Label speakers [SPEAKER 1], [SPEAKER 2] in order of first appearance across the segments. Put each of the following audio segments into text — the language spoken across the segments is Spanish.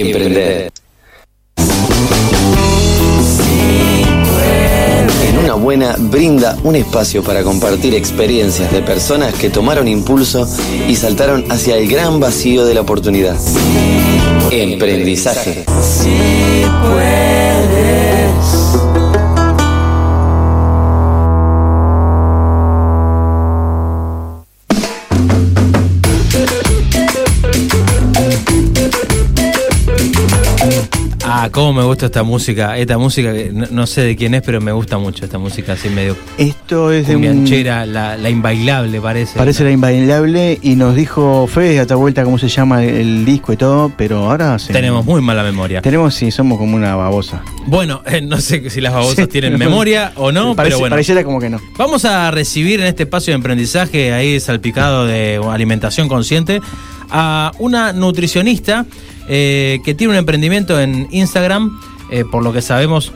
[SPEAKER 1] Emprender. En una buena brinda un espacio para compartir experiencias de personas que tomaron impulso y saltaron hacia el gran vacío de la oportunidad. Emprendizaje.
[SPEAKER 2] Cómo me gusta esta música. Esta música, que no, no sé de quién es, pero me gusta mucho esta música así medio
[SPEAKER 3] Esto es de un...
[SPEAKER 2] la, la inbailable parece.
[SPEAKER 3] Parece la inbailable y nos dijo Fede a otra vuelta cómo se llama el disco y todo, pero ahora sí.
[SPEAKER 2] Tenemos muy mala memoria.
[SPEAKER 3] Tenemos, sí, somos como una babosa.
[SPEAKER 2] Bueno, eh, no sé si las babosas
[SPEAKER 3] Sí,
[SPEAKER 2] tienen
[SPEAKER 3] no.
[SPEAKER 2] memoria o no,
[SPEAKER 3] Parece-
[SPEAKER 2] pero bueno.
[SPEAKER 3] Pareciera como que no.
[SPEAKER 2] Vamos a recibir en este espacio de emprendizaje ahí salpicado de alimentación consciente a una nutricionista eh, que tiene un emprendimiento en Instagram, eh, por lo que sabemos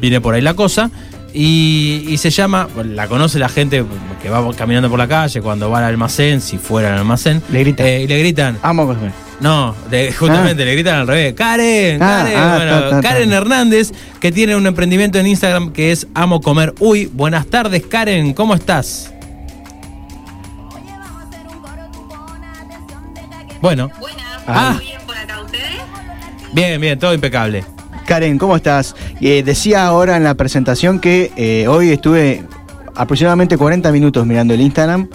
[SPEAKER 2] viene por ahí la cosa, y, y se llama, la conoce la gente que va caminando por la calle, cuando va al almacén, si fuera al almacén,
[SPEAKER 3] Le gritan.
[SPEAKER 2] eh, y le gritan,
[SPEAKER 3] Amo comer.
[SPEAKER 2] no, de- justamente le gritan al revés. Karen,
[SPEAKER 3] Ah,
[SPEAKER 2] Karen,
[SPEAKER 3] ah,
[SPEAKER 2] bueno,
[SPEAKER 3] ta, ta, ta.
[SPEAKER 2] Karen Hernández, que tiene un emprendimiento en Instagram que es Amo Comer Uy. Buenas tardes, Karen, ¿cómo estás? Bueno,
[SPEAKER 4] Buenas, bien,
[SPEAKER 2] bien, todo impecable.
[SPEAKER 3] Karen, ¿cómo estás? Eh, decía ahora en la presentación que eh, hoy estuve aproximadamente 40 minutos mirando el Instagram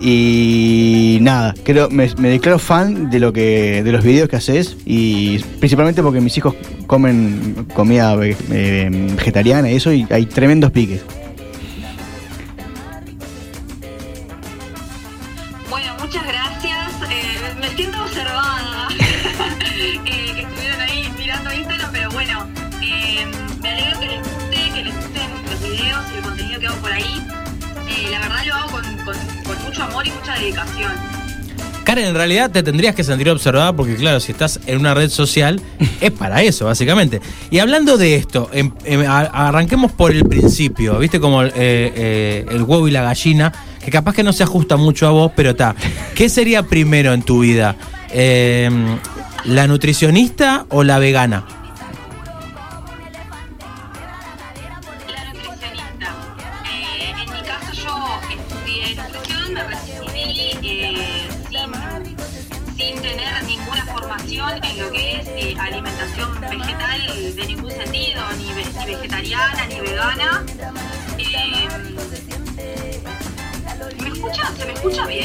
[SPEAKER 3] y nada, creo me, declaro fan de lo que de los videos que haces y principalmente porque mis hijos comen comida eh, vegetariana y eso y hay tremendos piques.
[SPEAKER 4] Mucho amor y mucha dedicación.
[SPEAKER 2] Karen, en realidad te tendrías que sentir observada porque, claro, si estás en una red social, es para eso, básicamente. Y hablando de esto, em- em, a- arranquemos por el principio, ¿viste? Como eh, eh, el huevo y la gallina, que capaz que no se ajusta mucho a vos, pero está. ¿Qué sería primero en tu vida? Em, ¿La nutricionista o la vegana?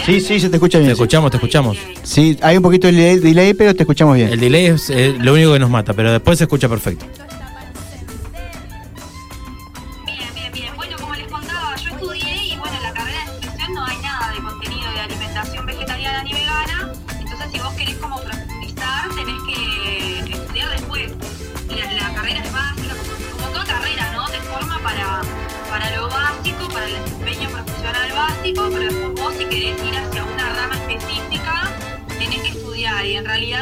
[SPEAKER 3] Sí, sí, se te escucha
[SPEAKER 2] Te
[SPEAKER 3] bien.
[SPEAKER 2] escuchamos, te escuchamos.
[SPEAKER 3] Sí, hay un poquito de delay, delay, pero te escuchamos bien.
[SPEAKER 2] El delay es eh, lo único que nos mata, pero después se escucha perfecto.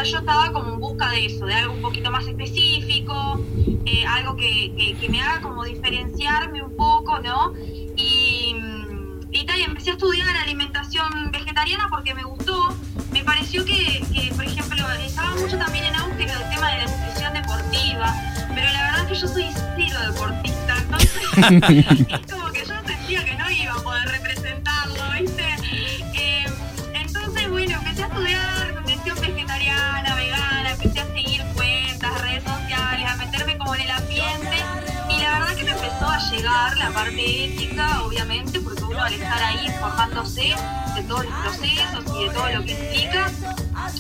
[SPEAKER 4] Yo estaba como en busca de eso, de algo un poquito más específico, eh, algo que, que- me haga como diferenciarme un poco, ¿no? Y, mm, y tal, y empecé a estudiar alimentación vegetariana porque me gustó. Me pareció que, que, por ejemplo, estaba mucho también en auge el tema de la nutrición deportiva, pero la verdad es que yo soy cero deportista, entonces llegar la parte ética, obviamente, porque uno al estar ahí informándose de todos los procesos y de todo lo que implica,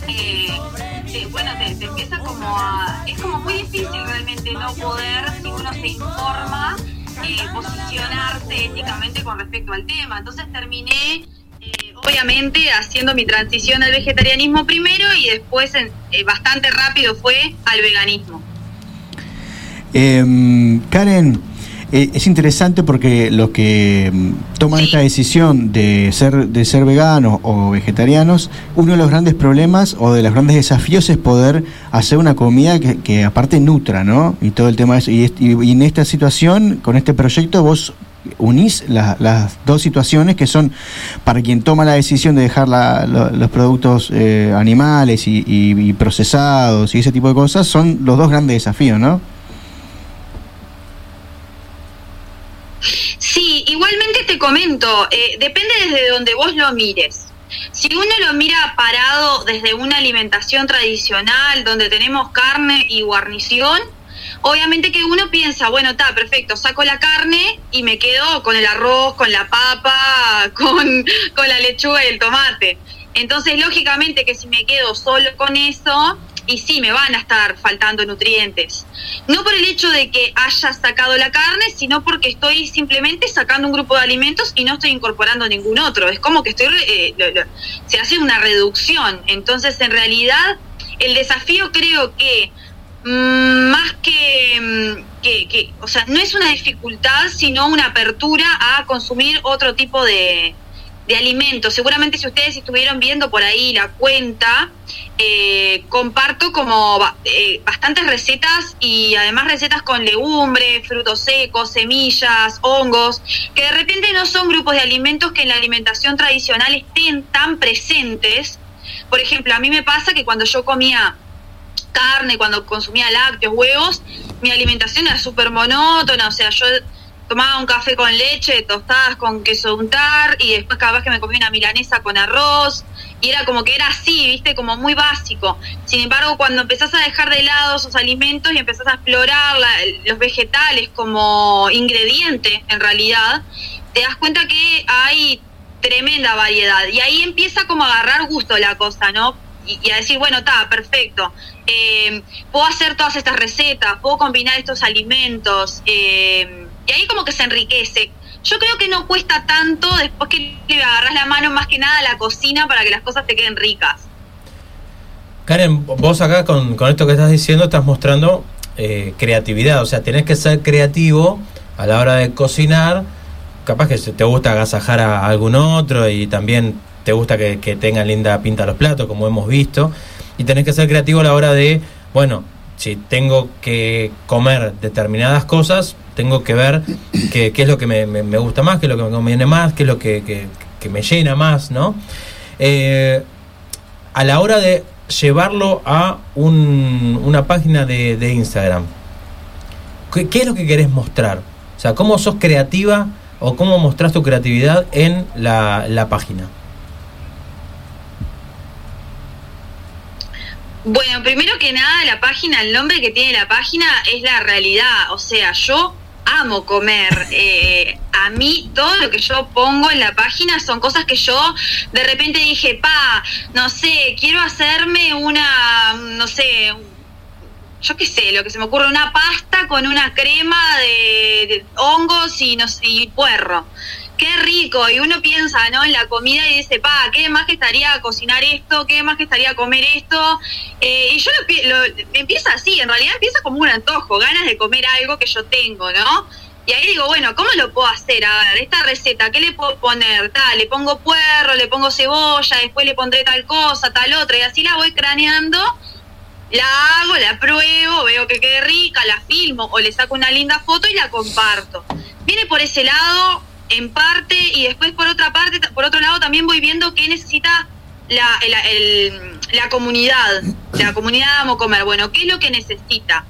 [SPEAKER 4] eh, bueno, te, te empieza como a... Es como muy difícil realmente no poder, si uno se informa, eh, posicionarse éticamente con respecto al tema. Entonces terminé, eh, obviamente, haciendo mi transición al vegetarianismo primero y después, en- eh, bastante rápido, fue al veganismo.
[SPEAKER 3] Em, Karen, eh, es interesante porque los que mm, toman esta decisión de ser, de ser veganos o vegetarianos, uno de los grandes problemas o de los grandes desafíos es poder hacer una comida que, que aparte nutra, ¿no? Y todo el tema de eso. Y, y- en esta situación, con este proyecto, vos unís la- las dos situaciones que son para quien toma la decisión de dejar la- lo- los productos eh, animales y, y- y procesados y ese tipo de cosas, son los dos grandes desafíos, ¿no?
[SPEAKER 4] Sí, igualmente te comento, eh, depende desde donde vos lo mires. Si uno lo mira parado desde una alimentación tradicional, donde tenemos carne y guarnición, obviamente que uno piensa, bueno, está perfecto, saco la carne y me quedo con el arroz, con la papa, con, con la lechuga y el tomate. Entonces, lógicamente que si me quedo solo con eso, y sí, me van a estar faltando nutrientes. No por el hecho de que haya sacado la carne, sino porque estoy simplemente sacando un grupo de alimentos y no estoy incorporando ningún otro. Es como que estoy, eh, lo- se hace una reducción. Entonces, en realidad, el desafío creo que mm, más mm, que, que- o sea, no es una dificultad, sino una apertura a consumir otro tipo de, de alimentos. Seguramente si ustedes estuvieron viendo por ahí la cuenta, eh, comparto como eh, bastantes recetas y además recetas con legumbres, frutos secos, semillas, hongos, que de repente no son grupos de alimentos que en la alimentación tradicional estén tan presentes. Por ejemplo, a mí me pasa que cuando yo comía carne, cuando consumía lácteos, huevos, mi alimentación era súper monótona, o sea, yo tomaba un café con leche, tostadas con queso untar y después cada vez que me comía una milanesa con arroz y era como que era así, viste, como muy básico. Sin embargo, cuando empezás a dejar de lado esos alimentos y empezás a explorar los vegetales como ingrediente en realidad, te das cuenta que hay tremenda variedad y ahí empieza como a agarrar gusto la cosa, ¿no? Y, y a decir, bueno, está, perfecto. Eh, puedo hacer todas estas recetas, puedo combinar estos alimentos. eh, y ahí como que se enriquece. Yo creo que no cuesta tanto después que le agarras la mano más que nada a la cocina para que las cosas te queden ricas.
[SPEAKER 2] Karen, vos acá con, con esto que estás diciendo estás mostrando eh, creatividad, o sea, tenés que ser creativo a la hora de cocinar, capaz que te gusta agasajar a algún otro y también te gusta que, que tengan linda pinta los platos, como hemos visto, y tenés que ser creativo a la hora de, bueno, si tengo que comer determinadas cosas, tengo que ver qué, es lo que me, me- gusta más, qué es lo que me conviene más, qué es lo que, que- me llena más, ¿no? Eh, a la hora de llevarlo a un- una página de, de Instagram, ¿qué, qué es lo que querés mostrar? O sea, ¿cómo sos creativa o cómo mostrás tu creatividad en la, la página?
[SPEAKER 4] Bueno, que nada, la página, el nombre que tiene la página es la realidad. O sea, yo amo comer. Eh, a mí todo lo que yo pongo en la página son cosas que yo de repente dije, pa, no sé, quiero hacerme una, no sé, yo qué sé, lo que se me ocurre, una pasta con una crema de, de hongos y, no sé, y puerro. Qué rico, y uno piensa ¿no? en la comida y dice, pa, qué más que estaría cocinar esto, qué más que estaría comer esto. Eh, y yo lo, lo- empieza así, en realidad empieza como un antojo, ganas de comer algo que yo tengo, ¿no? Y ahí digo, bueno, ¿cómo lo puedo hacer? A ver, esta receta, ¿qué le puedo poner? Tal, le pongo puerro, le pongo cebolla, después le pondré tal cosa, tal otra, y así la voy craneando la hago, la pruebo, veo que quede rica, la filmo o le saco una linda foto y la comparto. Viene por ese lado en parte y después por otra parte, por otro lado también voy viendo qué necesita la, el- el- la comunidad, la comunidad Amo Comer. Bueno, ¿qué es lo que necesita?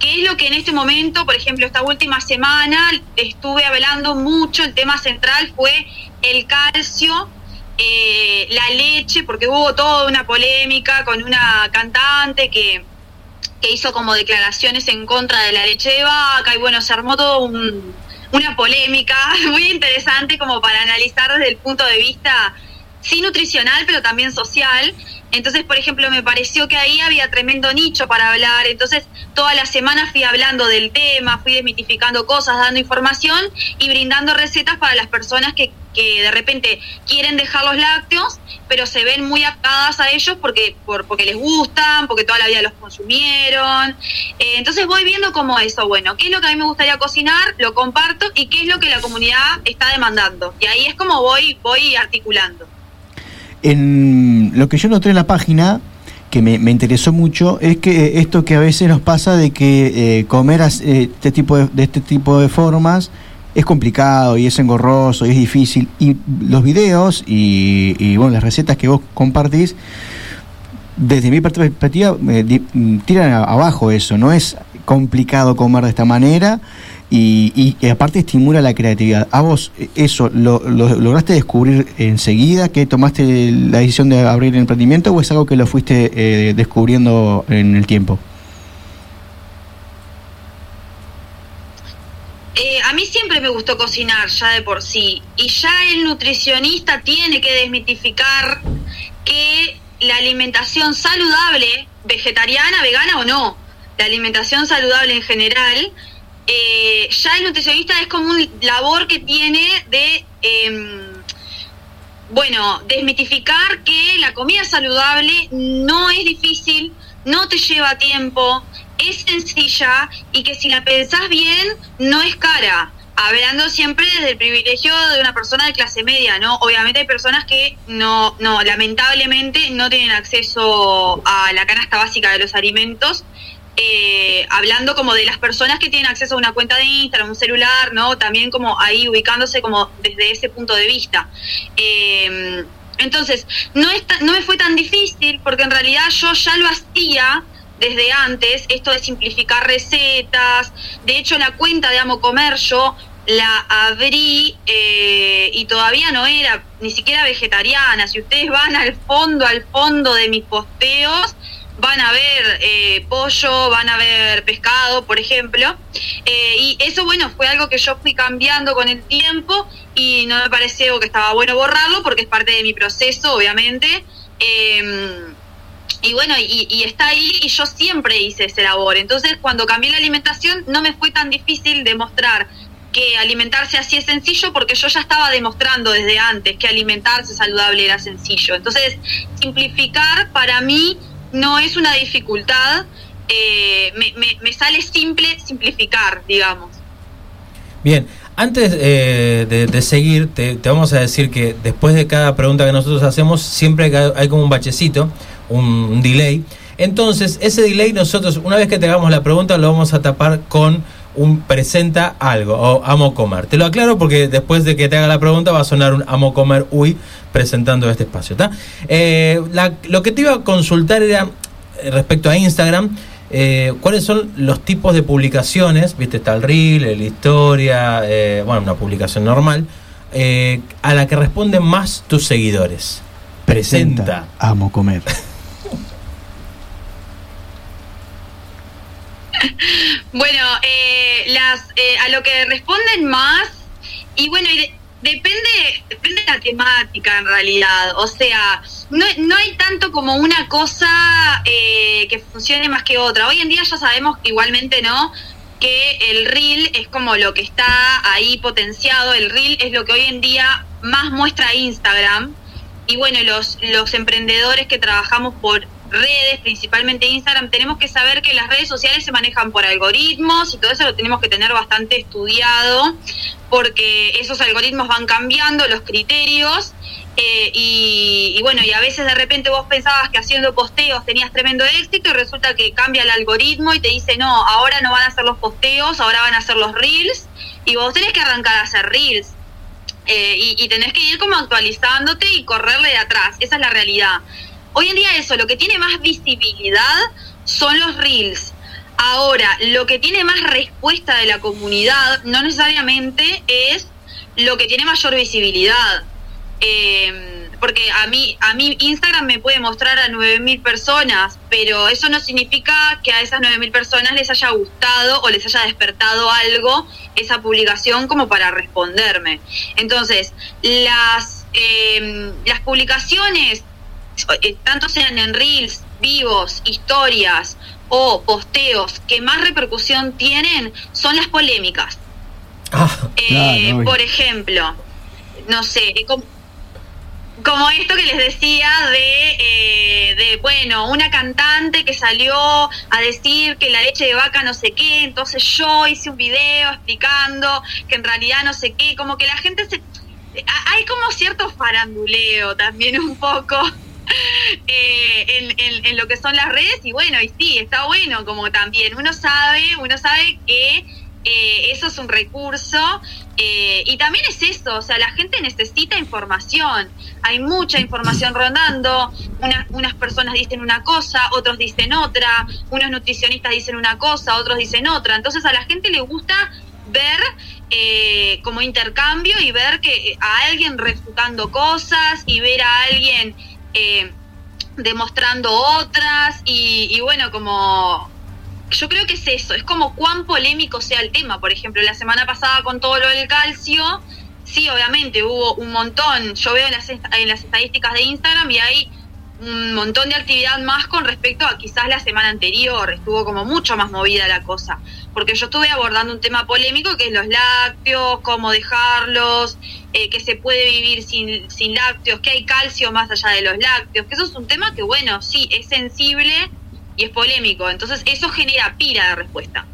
[SPEAKER 4] ¿Qué es lo que en este momento, por ejemplo, esta última semana estuve hablando mucho, el tema central fue el calcio eh, la leche, porque hubo toda una polémica con una cantante que, que hizo como declaraciones en contra de la leche de vaca y bueno, se armó todo un- una polémica muy interesante como para analizar desde el punto de vista sí nutricional, pero también social. Entonces, por ejemplo, me pareció que ahí había tremendo nicho para hablar. Entonces, toda la semana fui hablando del tema, fui desmitificando cosas, dando información y brindando recetas para las personas que, que de repente quieren dejar los lácteos, pero se ven muy atadas a ellos porque, por, porque les gustan, porque toda la vida los consumieron. Eh, entonces voy viendo como eso, bueno, qué es lo que a mí me gustaría cocinar, lo comparto y qué es lo que la comunidad está demandando. Y ahí es como voy, voy articulando.
[SPEAKER 3] En lo que yo noté en la página, que me, me interesó mucho, es que eh, esto que a veces nos pasa de que eh, comer este tipo de, de este tipo de formas es complicado y es engorroso y es difícil. Y los videos y, bueno, las recetas que vos compartís, desde mi perspectiva, eh, tiran abajo eso. No es complicado comer de esta manera y, y- y aparte estimula la creatividad. ¿A vos eh, eso lo, lo- lograste descubrir enseguida que tomaste la decisión de abrir el emprendimiento o es algo que lo fuiste eh, descubriendo en el tiempo?
[SPEAKER 4] Eh, a mí siempre me gustó cocinar ya de por sí. Y ya el nutricionista tiene que desmitificar que la alimentación saludable, vegetariana, vegana o no, la alimentación saludable en general, eh, ya el nutricionista es como un labor que tiene de, em, bueno, desmitificar que la comida saludable no es difícil, no te lleva tiempo, es sencilla y que si la pensás bien no es cara. Hablando siempre desde el privilegio de una persona de clase media, ¿no? Obviamente hay personas que no, no, lamentablemente no tienen acceso a la canasta básica de los alimentos. Eh, hablando como de las personas que tienen acceso a una cuenta de Instagram, un celular, ¿no? También como ahí ubicándose como desde ese punto de vista. Eh, entonces, no, es ta- no me fue tan difícil porque en realidad yo ya lo hacía desde antes, esto de simplificar recetas. De hecho, la cuenta de Amo Comer yo la abrí eh, y todavía no era ni siquiera vegetariana. Si ustedes van al fondo, al fondo de mis posteos, van a ver eh, pollo, van a ver pescado, por ejemplo. Eh, y eso, bueno, fue algo que yo fui cambiando con el tiempo y no me pareció que estaba bueno borrarlo porque es parte de mi proceso, obviamente. Eh, y bueno, y, y está ahí y yo siempre hice ese labor. Entonces, cuando cambié la alimentación, no me fue tan difícil demostrar que alimentarse así es sencillo porque yo ya estaba demostrando desde antes que alimentarse saludable era sencillo. Entonces, simplificar para mí no es una dificultad, eh, me, sale simple simplificar, digamos.
[SPEAKER 2] Bien, antes eh, de, seguir, te, vamos a decir que después de cada pregunta que nosotros hacemos, siempre hay, como un bachecito, un, un delay. Entonces, ese delay nosotros, una vez que te hagamos la pregunta, lo vamos a tapar con un presenta algo o amo comer. Te lo aclaro porque después de que te haga la pregunta va a sonar un amo comer uy presentando este espacio. Eh, la- lo que te iba a consultar era eh, respecto a Instagram. eh, ¿Cuáles son los tipos de publicaciones? Viste, está el reel, el historia, eh, bueno, una publicación normal, eh, a la que responden más tus seguidores. Presenta.
[SPEAKER 3] Amo comer.
[SPEAKER 4] Bueno, eh, las eh, a lo que responden más y bueno, depende depende de la temática en realidad. O sea, no, no hay tanto como una cosa eh, que funcione más que otra. Hoy en día ya sabemos que igualmente no que el reel es como lo que está ahí potenciado. El reel es lo que hoy en día más muestra Instagram. Y bueno, los, los emprendedores que trabajamos por redes, principalmente Instagram, tenemos que saber que las redes sociales se manejan por algoritmos y todo eso lo tenemos que tener bastante estudiado porque esos algoritmos van cambiando los criterios eh, y, y bueno, y a veces de repente vos pensabas que haciendo posteos tenías tremendo éxito y resulta que cambia el algoritmo y te dice, no, ahora no van a hacer los posteos, ahora van a hacer los reels y vos tenés que arrancar a hacer reels. Eh, y, y tenés que ir como actualizándote y correrle de atrás. Esa es la realidad. Hoy en día eso, lo que tiene más visibilidad son los reels. Ahora, lo que tiene más respuesta de la comunidad no necesariamente es lo que tiene mayor visibilidad. Eh, porque a mí, a mí Instagram me puede mostrar a 9.000 personas, pero eso no significa que a esas 9.000 personas les haya gustado o les haya despertado algo esa publicación como para responderme. Entonces, las, eh, las publicaciones, tanto sean en reels, vivos, historias o posteos que más repercusión tienen, son las polémicas.
[SPEAKER 2] Ah,
[SPEAKER 4] Eh, por ejemplo, no sé, eh, com- como esto que les decía de, eh, de, bueno, una cantante que salió a decir que la leche de vaca no sé qué, entonces yo hice un video explicando que en realidad no sé qué, como que la gente se... a- Hay como cierto faranduleo también un poco eh, en, lo que son las redes y bueno, y sí, está bueno como también uno sabe, uno sabe que eh, eso es un recurso. eh, y también es eso, o sea, la gente necesita información. Hay mucha información rondando. Unas, unas personas dicen una cosa, otros dicen otra. Unos nutricionistas dicen una cosa, otros dicen otra. Entonces a la gente le gusta ver eh, como intercambio y ver que a alguien refutando cosas y ver a alguien eh, demostrando otras y, bueno, como yo creo que es eso, es como cuán polémico sea el tema. Por ejemplo, la semana pasada con todo lo del calcio, sí, obviamente hubo un montón. Yo veo en las, en las estadísticas de Instagram y hay un montón de actividad más con respecto a quizás la semana anterior. Estuvo como mucho más movida la cosa. Porque yo estuve abordando un tema polémico que es los lácteos, cómo dejarlos, eh, que se puede vivir sin, sin lácteos, que hay calcio más allá de los lácteos, que eso es un tema que, bueno, sí, es sensible y es polémico. Entonces eso genera pila de respuesta.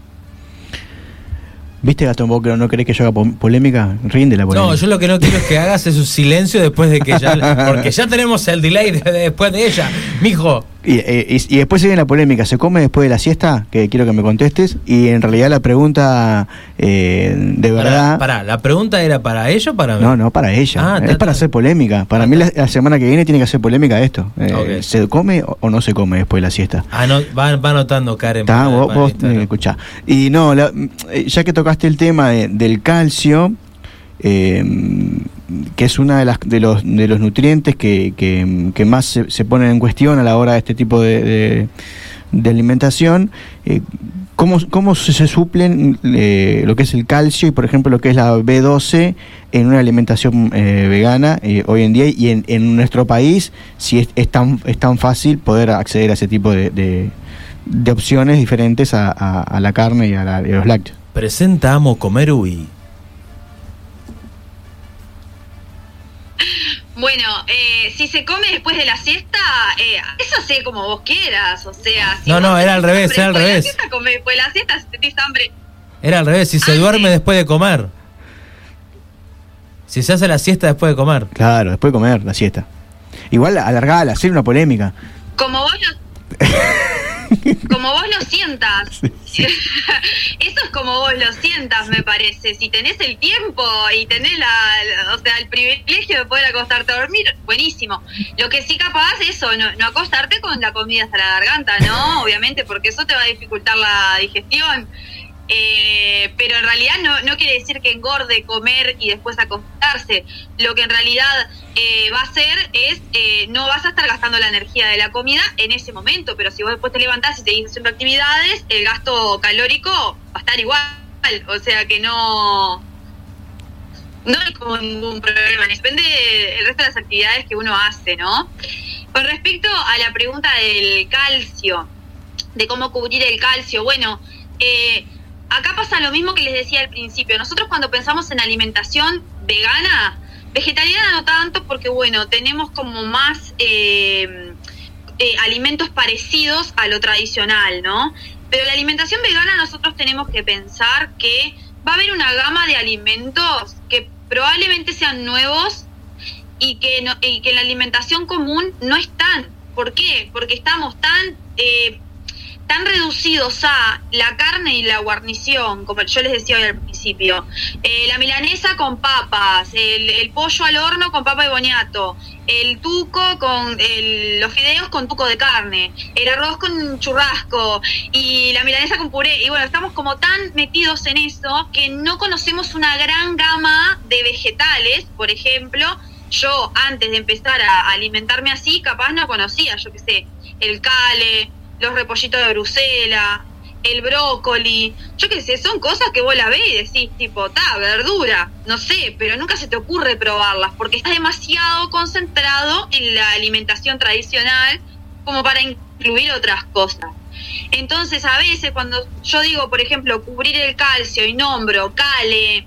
[SPEAKER 3] ¿Viste, Gastón, vos no querés que yo haga po- polémica? Rinde la polémica.
[SPEAKER 2] No, yo lo que no quiero es que hagas es un silencio después de que ya. Porque ya tenemos el delay de- de- después de ella. Mijo,
[SPEAKER 3] Y, eh, y- y después viene la polémica, ¿se come después de la siesta? Que quiero que me contestes. Y en realidad la pregunta eh, de verdad...
[SPEAKER 2] Pará, ¿la pregunta era para ella o para mí?
[SPEAKER 3] No, no, para ella.
[SPEAKER 2] Ah,
[SPEAKER 3] es para hacer polémica. Para
[SPEAKER 2] Ah,
[SPEAKER 3] mí la, semana que viene tiene que hacer polémica esto. Eh. ¿Se come o, o no se come después de la siesta?
[SPEAKER 2] Ah, no, va, va anotando Karen.
[SPEAKER 3] Está, vos, vos, eh, escuchá. Y no, la- eh, ya que tocaste el tema de- del calcio, eh, que es uno de, las, de, los, de los nutrientes que, que- más se, se ponen en cuestión a la hora de este tipo de, de- alimentación, eh, ¿cómo, cómo se, suplen eh, lo que es el calcio y, por ejemplo, lo que es la B12 en una alimentación eh, vegana hoy en día y en, en nuestro país, si es, es tan, es tan fácil poder acceder a ese tipo de, de- opciones diferentes a, a- la carne y a, la- y los lácteos?
[SPEAKER 2] Presenta Amo Comer Uy.
[SPEAKER 4] Bueno, eh, si se come después de la siesta, eh, eso sé como vos quieras, o sea... Si
[SPEAKER 2] No, no, era al revés,
[SPEAKER 4] hambre
[SPEAKER 2] era al
[SPEAKER 4] de la
[SPEAKER 2] revés.
[SPEAKER 4] siesta, come después de la siesta, si tenés hambre...
[SPEAKER 2] Era al revés, si se
[SPEAKER 4] Ah,
[SPEAKER 2] duerme
[SPEAKER 4] sí.
[SPEAKER 2] después de comer. Si se hace la siesta después de comer.
[SPEAKER 3] Claro, después de comer la siesta. Igual alargala, hacer una polémica.
[SPEAKER 4] Como vos lo... como vos lo sientas. Eso es como vos lo sientas, me parece. Si tenés el tiempo y tenés la, o sea, el privilegio de poder acostarte a dormir, buenísimo. Lo que sí capaz es eso, no, no acostarte con la comida hasta la garganta, ¿no? Obviamente, porque eso te va a dificultar la digestión. Eh, pero en realidad no, quiere decir que engorde comer y después acostarse. Lo que en realidad eh, va a hacer es, eh, no vas a estar gastando la energía de la comida en ese momento, pero si vos después te levantás y seguís haciendo actividades, el gasto calórico va a estar igual. O sea que no, no hay como ningún problema, depende del resto de las actividades que uno hace, ¿no? Con respecto a la pregunta del calcio, de cómo cubrir el calcio, bueno, eh, acá pasa lo mismo que les decía al principio. Nosotros cuando pensamos en alimentación vegana, vegetariana no tanto porque, bueno, tenemos como más eh, eh, alimentos parecidos a lo tradicional, ¿no? Pero la alimentación vegana nosotros tenemos que pensar que va a haber una gama de alimentos que probablemente sean nuevos y que, no, en la alimentación común no están. ¿Por qué? Porque estamos tan, eh, tan reducidos a la carne y la guarnición, como yo les decía hoy al principio. Eh, la milanesa con papas, el, el pollo al horno con papa y boniato, el tuco con los fideos con tuco de carne, el arroz con churrasco y la milanesa con puré. Y bueno, estamos como tan metidos en eso que no conocemos una gran gama de vegetales, por ejemplo. Yo antes de empezar a alimentarme así, capaz no conocía, yo qué sé, el cale, los repollitos de Bruselas, el brócoli, yo qué sé, son cosas que vos la ves y decís, tipo, ta, verdura, no sé, pero nunca se te ocurre probarlas porque estás demasiado concentrado en la alimentación tradicional como para incluir otras cosas. Entonces, a veces cuando yo digo, por ejemplo, cubrir el calcio y nombro cale,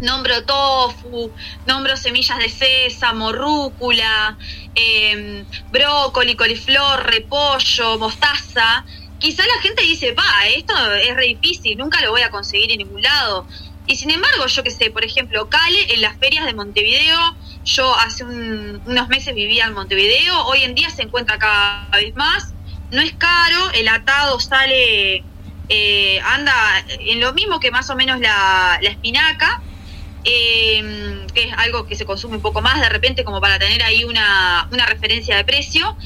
[SPEAKER 4] nombro tofu, nombro semillas de sésamo, rúcula, eh, brócoli, coliflor, repollo, mostaza, quizá la gente dice, va, esto es re difícil, nunca lo voy a conseguir en ningún lado. Y sin embargo, yo que sé, por ejemplo, Cale en las ferias de Montevideo, yo hace un- unos meses vivía en Montevideo, hoy en día se encuentra cada vez más, no es caro, el atado sale eh, anda en lo mismo que más o menos la, la espinaca, eh, que es algo que se consume un poco más de repente como para tener ahí una, una referencia de precio.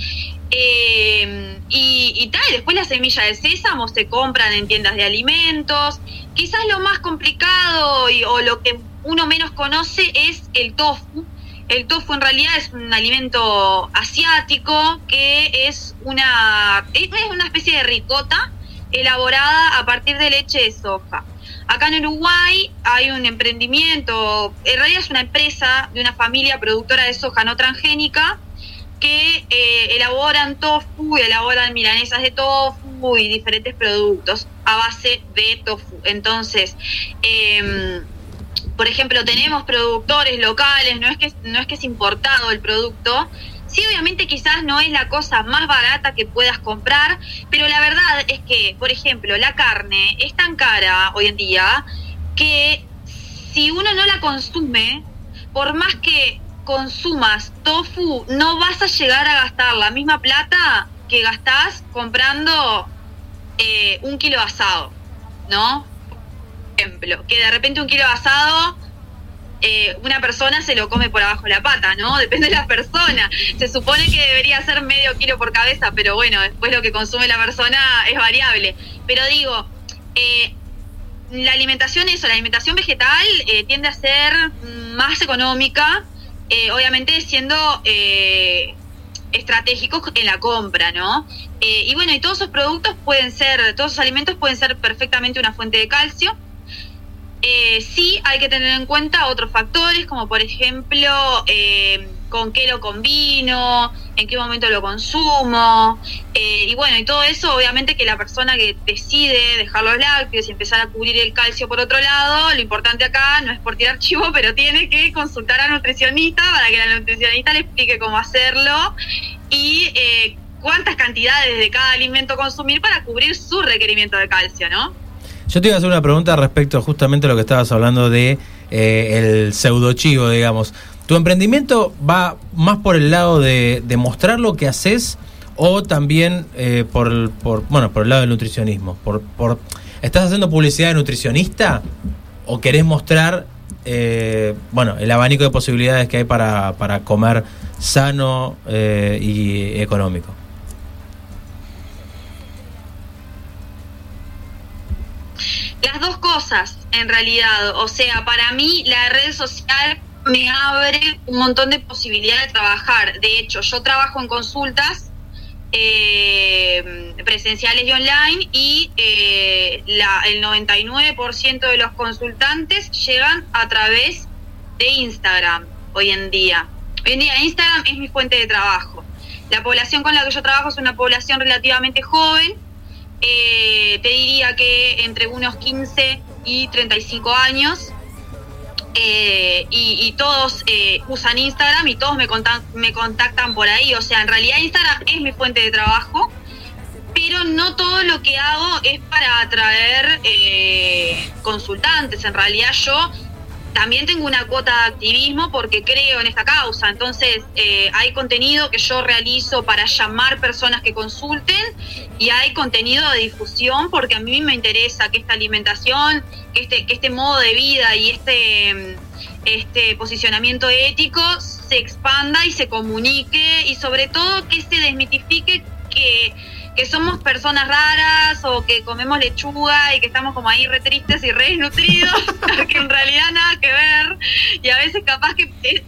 [SPEAKER 4] Eh, y, y tal, después las semillas de sésamo se compran en tiendas de alimentos. Quizás lo más complicado o lo que uno menos conoce es el tofu. El tofu en realidad es un alimento asiático que es una, es una especie de ricota elaborada a partir de leche de soja. Acá en Uruguay hay un emprendimiento, en realidad es una empresa de una familia productora de soja no transgénica que eh, elaboran tofu y elaboran milanesas de tofu y diferentes productos a base de tofu. Entonces, eh, por ejemplo, tenemos productores locales, no es que no es que es importado el producto. Sí, obviamente quizás no es la cosa más barata que puedas comprar, pero la verdad es que, por ejemplo, la carne es tan cara hoy en día que si uno no la consume, por más que consumas tofu, no vas a llegar a gastar la misma plata que gastás comprando eh, un kilo de asado, ¿no? Ejemplo, que de repente un kilo de asado eh, una persona se lo come por abajo la pata, ¿no? Depende de la persona. Se supone que debería ser medio kilo por cabeza, pero bueno, después lo que consume la persona es variable. Pero digo, eh, la alimentación, eso, la alimentación vegetal eh, tiende a ser más económica, eh, obviamente siendo eh, estratégicos en la compra, ¿no? Y bueno, y todos esos productos pueden ser, todos esos alimentos pueden ser perfectamente una fuente de calcio. Eh, sí hay que tener en cuenta otros factores, como por ejemplo eh, con qué lo combino, en qué momento lo consumo, eh, y bueno, y todo eso obviamente que la persona que decide dejar los lácteos y empezar a cubrir el calcio por otro lado, lo importante acá no es por tirar chivo, pero tiene que consultar a nutricionista para que la nutricionista le explique cómo hacerlo y cuántas cantidades de cada alimento consumir para cubrir su requerimiento de calcio, ¿no?
[SPEAKER 2] Yo te iba a hacer una pregunta respecto justamente a lo que estabas hablando de eh, el pseudochivo, digamos. ¿Tu emprendimiento va más por el lado de, de mostrar lo que haces o también eh, por, bueno, por el lado del nutricionismo? Por, por, ¿Estás haciendo publicidad de nutricionista o querés mostrar eh, bueno, el abanico de posibilidades que hay para, para comer sano eh, y económico?
[SPEAKER 4] Las dos cosas, en realidad. O sea, para mí la red social me abre un montón de posibilidades de trabajar. De hecho, yo trabajo en consultas eh, presenciales y online y eh, la, el 99% de los consultantes llegan a través de Instagram hoy en día. Hoy en día Instagram es mi fuente de trabajo. La población con la que yo trabajo es una población relativamente joven, eh, te diría que entre unos 15 y 35 años. Eh, y, todos eh, usan Instagram y todos me, contan- me contactan por ahí. O sea, en realidad Instagram es mi fuente de trabajo, pero no todo lo que hago es para atraer consultantes. En realidad yo también tengo una cuota de activismo porque creo en esta causa. Entonces, eh, hay contenido que yo realizo para llamar personas que consulten y hay contenido de difusión porque a mí me interesa que esta alimentación, que este, que este modo de vida y este, mm, este posicionamiento ético se expanda y se comunique y sobre todo que se desmitifique que que somos personas raras o que comemos lechuga y que estamos como ahí re tristes y re desnutridos, que en realidad nada que ver. Y a veces capaz que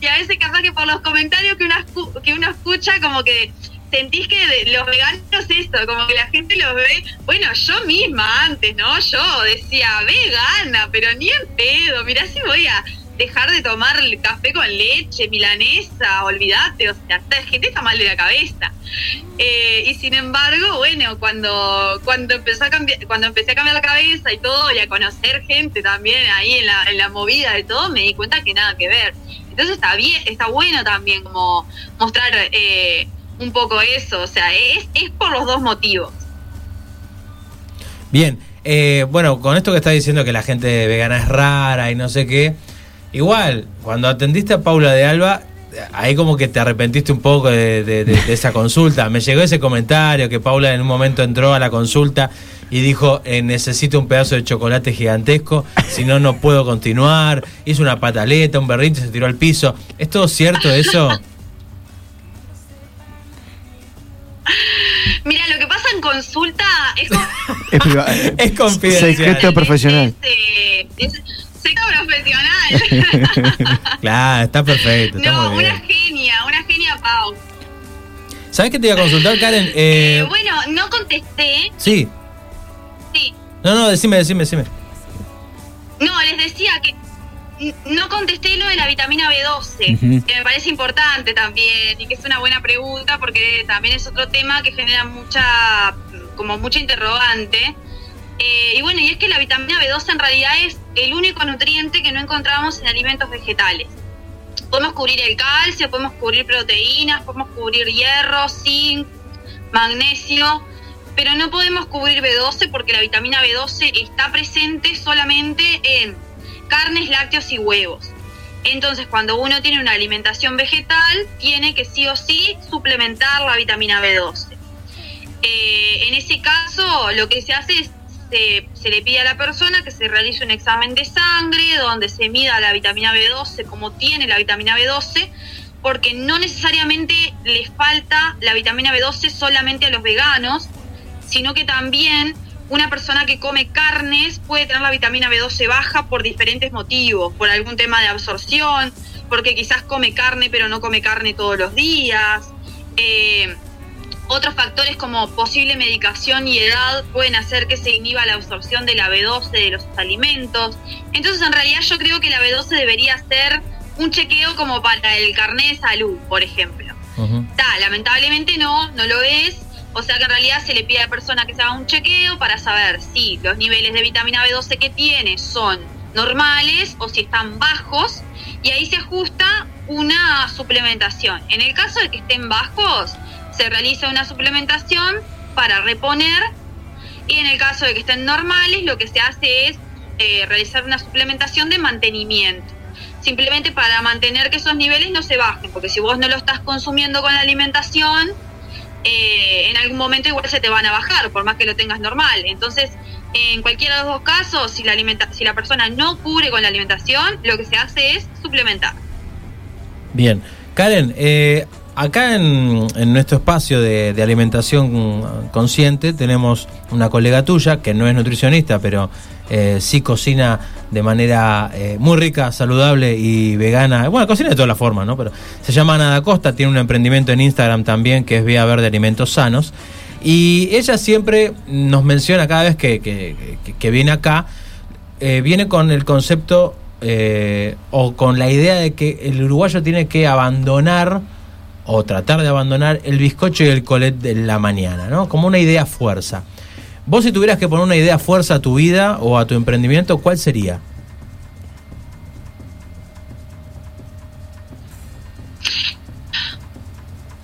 [SPEAKER 4] y a veces capaz que por los comentarios que uno, que uno escucha como que sentís que los veganos esto, como que la gente los ve, bueno, yo misma antes, ¿no? Yo decía vegana, pero ni en pedo, mirá si voy a dejar de tomar el café con leche, milanesa, olvídate, o sea, esta gente está mal de la cabeza. Eh, y sin embargo, bueno, cuando, cuando empezó a cambiar, cuando empecé a cambiar la cabeza y todo, y a conocer gente también ahí en la, en la movida de todo, me di cuenta que nada que ver. Entonces está bien, está bueno también como mostrar eh, un poco eso, o sea, es, es por los dos motivos.
[SPEAKER 2] Bien, eh, bueno, con esto que está diciendo que la gente vegana es rara y no sé qué, igual, cuando atendiste a Paula de Alba, ahí como que te arrepentiste un poco de, de- de- de esa consulta. Me llegó ese comentario que Paula en un momento entró a la consulta y dijo, eh, necesito un pedazo de chocolate gigantesco, si no, no puedo continuar. Hizo una pataleta, un berrinche, se tiró al piso. ¿Es todo cierto eso?
[SPEAKER 4] Mira, lo que pasa en consulta es como...
[SPEAKER 3] Es,
[SPEAKER 2] Es confidencial.
[SPEAKER 3] Secreto profesional.
[SPEAKER 4] Es, eh, es secreto profesional.
[SPEAKER 2] Claro, está perfecto. Está
[SPEAKER 4] no,
[SPEAKER 2] muy
[SPEAKER 4] una genia, una genia Pau.
[SPEAKER 2] ¿Sabes qué te iba a consultar, Karen?
[SPEAKER 4] Eh,
[SPEAKER 2] Eh,
[SPEAKER 4] bueno, no contesté.
[SPEAKER 2] sí.
[SPEAKER 4] Sí.
[SPEAKER 2] No, no, decime, decime, decime.
[SPEAKER 4] No, les decía que no contesté lo de la vitamina B12,
[SPEAKER 3] Ujú.
[SPEAKER 4] que me parece importante también y que es una buena pregunta porque también es otro tema que genera mucha, como mucha interrogante. Eh, y bueno, y es que la vitamina B12 en realidad es el único nutriente que no encontramos en alimentos vegetales. Podemos cubrir el calcio, podemos cubrir proteínas, podemos cubrir hierro, zinc, magnesio, pero no podemos cubrir B12 porque la vitamina B12 está presente solamente en carnes, lácteos y huevos. Entonces, cuando uno tiene una alimentación vegetal, tiene que sí o sí suplementar la vitamina B12. Eh, en ese caso, lo que se hace es se, le pide a la persona que se realice un examen de sangre donde se mida la vitamina B12 como tiene la vitamina B12, porque no necesariamente les falta la vitamina B12 solamente a los veganos, sino que también una persona que come carnes puede tener la vitamina B12 baja por diferentes motivos, por algún tema de absorción, porque quizás come carne pero no come carne todos los días. eh, otros factores como posible medicación y edad pueden hacer que se inhiba la absorción de la B12 de los alimentos. Entonces, en realidad yo creo que la B12 debería ser un chequeo como para el carnet de salud, por ejemplo. Ta, lamentablemente no, no lo es. O sea que en realidad se le pide a la persona que se haga un chequeo para saber si los niveles de vitamina B12 que tiene son normales o si están bajos y ahí se ajusta una suplementación. En el caso de que estén bajos, se realiza una suplementación para reponer y en el caso de que estén normales, lo que se hace es eh, realizar una suplementación de mantenimiento. Simplemente para mantener que esos niveles no se bajen, porque si vos no lo estás consumiendo con la alimentación, eh, en algún momento igual se te van a bajar, por más que lo tengas normal. Entonces, en cualquiera de los dos casos, si la, alimenta si la persona no cubre con la alimentación, lo que se hace es suplementar.
[SPEAKER 2] Bien. Karen, eh, acá en, nuestro espacio de, alimentación consciente tenemos una colega tuya que no es nutricionista, pero eh, sí cocina de manera eh, muy rica, saludable y vegana. Bueno, cocina de todas las formas, ¿no? Pero se llama Ana da Costa, tiene un emprendimiento en Instagram también que es Vía Verde Alimentos Sanos. Y ella siempre nos menciona cada vez que viene acá, eh, viene con el concepto eh, o con la idea de que el uruguayo tiene que abandonar o tratar de abandonar el bizcocho y el colet de la mañana, ¿no? Como una idea fuerza. Vos si tuvieras que poner una idea fuerza a tu vida o a tu emprendimiento, ¿cuál sería?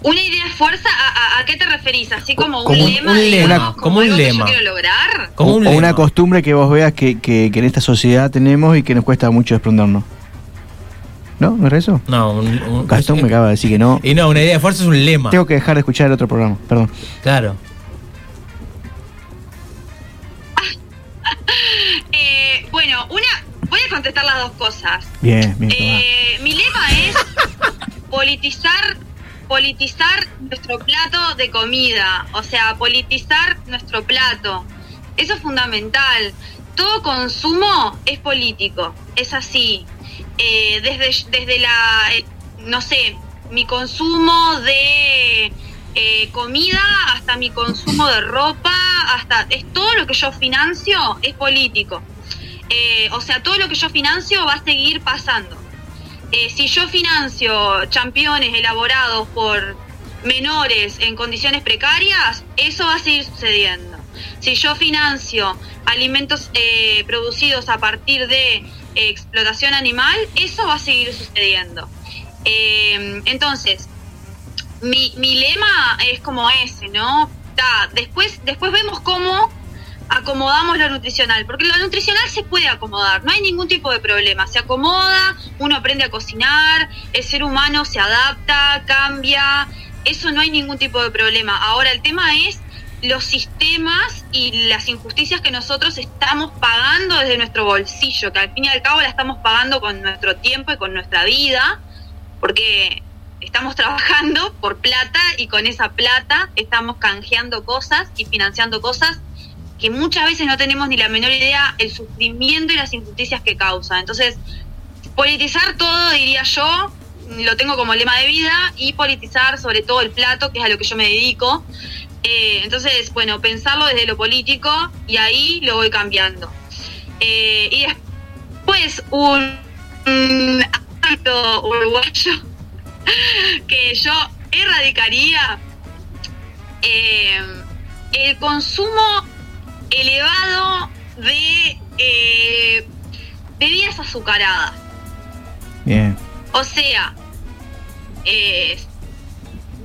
[SPEAKER 4] ¿Una idea fuerza? ¿A, a- a qué te referís? ¿Así como un
[SPEAKER 3] Como un-
[SPEAKER 4] lema?
[SPEAKER 2] un
[SPEAKER 4] digamos,
[SPEAKER 2] lema, como un
[SPEAKER 4] algo que
[SPEAKER 2] lema.
[SPEAKER 4] yo quiero lograr?
[SPEAKER 2] Como
[SPEAKER 3] o,
[SPEAKER 2] un
[SPEAKER 3] o una costumbre que vos veas que, que- que en esta sociedad tenemos y que nos cuesta mucho desprendernos. ¿No? ¿No es eso?
[SPEAKER 2] No, un, un-
[SPEAKER 3] Gastón me acaba de decir que no.
[SPEAKER 2] Y no, una idea de fuerza es un lema.
[SPEAKER 3] Tengo que dejar de escuchar el otro programa, perdón.
[SPEAKER 2] Claro.
[SPEAKER 4] Eh, bueno, una, voy a contestar las dos cosas.
[SPEAKER 3] Bien, bien.
[SPEAKER 4] Eh, mi lema es politizar, politizar nuestro plato de comida, o sea, politizar nuestro plato. Eso es fundamental. Todo consumo es político, es así. Eh, desde, desde la, eh, no sé, mi consumo de eh, comida hasta mi consumo de ropa, hasta es todo lo que yo financio es político. O sea, todo lo que yo financio va a seguir pasando. Si yo financio championes elaborados por menores en condiciones precarias, eso va a seguir sucediendo. Si yo financio alimentos producidos a partir de explotación animal, eso va a seguir sucediendo. Eh, entonces, mi, mi lema es como ese, ¿no? Después, después vemos cómo acomodamos lo nutricional, porque lo nutricional se puede acomodar, no hay ningún tipo de problema, se acomoda, uno aprende a cocinar, el ser humano se adapta, cambia, eso no hay ningún tipo de problema. Ahora el tema es los sistemas y las injusticias que nosotros estamos pagando desde nuestro bolsillo, que al fin y al cabo la estamos pagando con nuestro tiempo y con nuestra vida, porque estamos trabajando por plata y con esa plata estamos canjeando cosas y financiando cosas que muchas veces no tenemos ni la menor idea el sufrimiento y las injusticias que causa. Entonces, politizar todo, diría yo, lo tengo como lema de vida, y politizar sobre todo el plato, que es a lo que yo me dedico. Eh, entonces, bueno, pensarlo desde lo político y ahí lo voy cambiando. Eh, y después, un, un hábito uruguayo que yo erradicaría eh, el consumo elevado de eh, bebidas azucaradas.
[SPEAKER 3] Bien.
[SPEAKER 4] O sea, eh,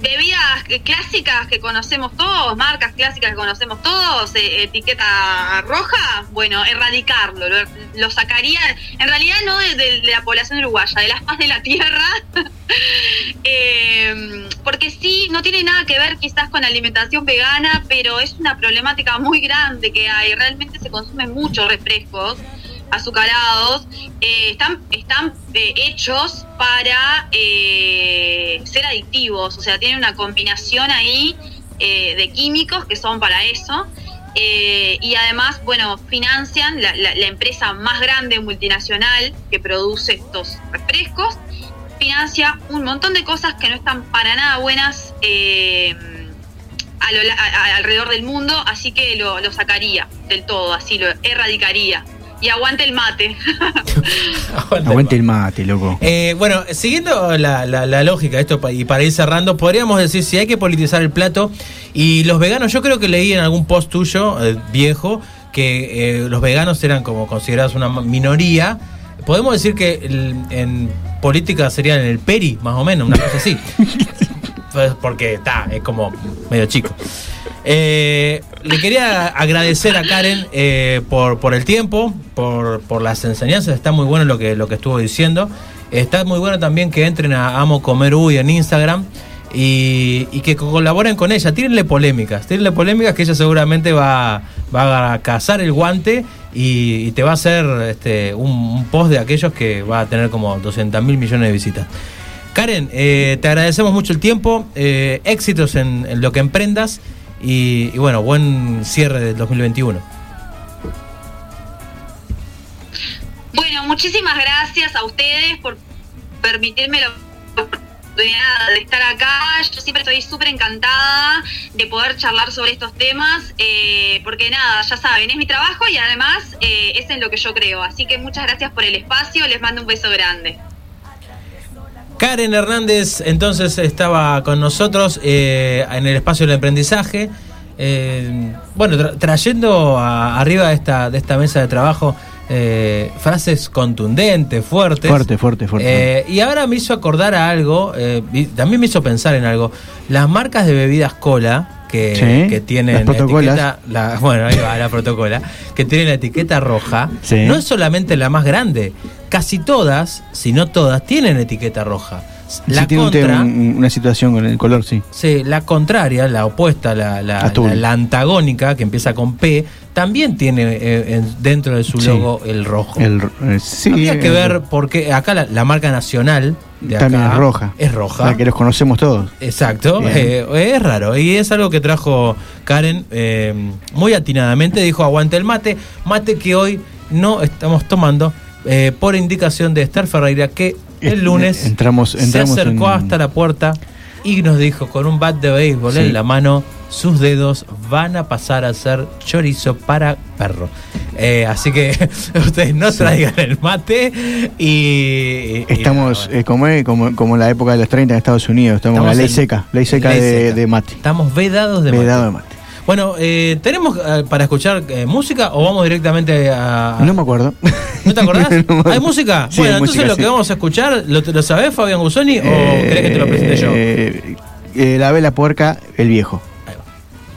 [SPEAKER 4] bebidas clásicas que conocemos todos, marcas clásicas que conocemos todos, eh, etiqueta roja, bueno, erradicarlo, lo, lo sacaría, en realidad no de, la población uruguaya, de las paz de la tierra, Eh, porque sí, no tiene nada que ver quizás con la alimentación vegana, pero es una problemática muy grande que hay, realmente se consumen muchos refrescos azucarados, eh, están, están eh, hechos para eh, ser adictivos, o sea, tienen una combinación ahí eh, de químicos que son para eso. y además, bueno, financian la, la- empresa más grande multinacional que produce estos refrescos, financia un montón de cosas que no están para nada buenas a- alrededor del mundo, así que lo, lo sacaría del todo, así lo erradicaría. Y aguante el mate.
[SPEAKER 3] Aguante el mate, loco.
[SPEAKER 2] Eh, bueno, siguiendo la, la- la lógica de esto y para ir cerrando, podríamos decir si hay que politizar el plato y los veganos, yo creo que leí en algún post tuyo eh, viejo que eh, los veganos eran como considerados una minoría. Podemos decir que el- en política serían el peri, más o menos, una cosa así. Pues porque está, es como medio chico. Eh, le quería agradecer a Karen eh, por, por el tiempo, por, por las enseñanzas. Está muy bueno lo que, lo que estuvo diciendo. Está muy bueno también que entren a Amo Comer Uy en Instagram y, que colaboren con ella. Tírenle polémicas, tírenle polémicas que ella seguramente va, va a cazar el guante y, te va a hacer este, un, post de aquellos que va a tener como 200 mil millones de visitas. Karen, eh, te agradecemos mucho el tiempo, eh, éxitos en lo que emprendas y, bueno, buen cierre del 2021.
[SPEAKER 4] Bueno, muchísimas gracias a ustedes por permitirme la oportunidad de estar acá. Yo siempre estoy súper encantada de poder charlar sobre estos temas, eh, porque nada, ya saben, es mi trabajo y además eh, es en lo que yo creo. Así que muchas gracias por el espacio, les mando un beso grande.
[SPEAKER 2] Karen Hernández entonces estaba con nosotros eh, en el espacio del aprendizaje. eh, bueno, tra- trayendo a- arriba de esta, de esta mesa de trabajo eh, frases contundentes, fuertes.
[SPEAKER 3] Fuerte, fuerte, fuerte.
[SPEAKER 2] Eh, y ahora me hizo acordar a algo, eh, y también me hizo pensar en algo. Las marcas de bebidas cola que,
[SPEAKER 3] Sí,
[SPEAKER 2] que tienen
[SPEAKER 3] protocolas.
[SPEAKER 2] etiqueta, la- bueno, ahí va la protocola, que tienen la etiqueta roja,
[SPEAKER 3] Sí.
[SPEAKER 2] no es solamente la más grande, casi todas, si no todas, tienen etiqueta roja. La
[SPEAKER 3] Sí, tiene
[SPEAKER 2] contra,
[SPEAKER 3] un- una situación con el color, sí.
[SPEAKER 2] sí, la contraria, la opuesta, la, la,
[SPEAKER 3] Azul.
[SPEAKER 2] la- la antagónica, que empieza con P, también tiene eh, en- dentro de su
[SPEAKER 3] Sí.
[SPEAKER 2] logo el rojo.
[SPEAKER 3] El, eh, sí,
[SPEAKER 2] Habría que ver porque acá la, la marca nacional de acá
[SPEAKER 3] También es roja.
[SPEAKER 2] Es roja.
[SPEAKER 3] La que los conocemos todos.
[SPEAKER 2] Exacto,
[SPEAKER 3] Bien.
[SPEAKER 2] eh, es raro y es algo que trajo Karen eh, muy atinadamente, dijo aguante el mate, mate que hoy no estamos tomando eh, por indicación de Esther Ferreira que el lunes
[SPEAKER 3] entramos- entramos
[SPEAKER 2] se acercó
[SPEAKER 3] en-
[SPEAKER 2] hasta la puerta y nos dijo con un bat de béisbol
[SPEAKER 3] Sí.
[SPEAKER 2] en la mano sus dedos van a pasar a ser chorizo para perro. Eh, así que ustedes no traigan el mate y...
[SPEAKER 3] Estamos
[SPEAKER 2] y-
[SPEAKER 3] eh, como, es- como, como en la época de los 30 en Estados Unidos. Estamos, en la ley seca. Ley seca,
[SPEAKER 2] ley
[SPEAKER 3] de,
[SPEAKER 2] seca.
[SPEAKER 3] de mate.
[SPEAKER 2] Estamos vedados de
[SPEAKER 3] Vedado
[SPEAKER 2] mate.
[SPEAKER 3] de mate.
[SPEAKER 2] Bueno, eh, ¿tenemos eh, para escuchar eh, música o vamos directamente a...
[SPEAKER 3] No me acuerdo.
[SPEAKER 2] ¿No te acordás?
[SPEAKER 3] No me-
[SPEAKER 2] ¿Hay música?
[SPEAKER 3] Sí,
[SPEAKER 2] bueno,
[SPEAKER 3] hay
[SPEAKER 2] entonces
[SPEAKER 3] música,
[SPEAKER 2] lo que vamos a escuchar, ¿lo, ¿lo sabés Fabián Gusoni o querés que te lo presente yo?
[SPEAKER 3] Eh, eh, la vela puerca, el viejo.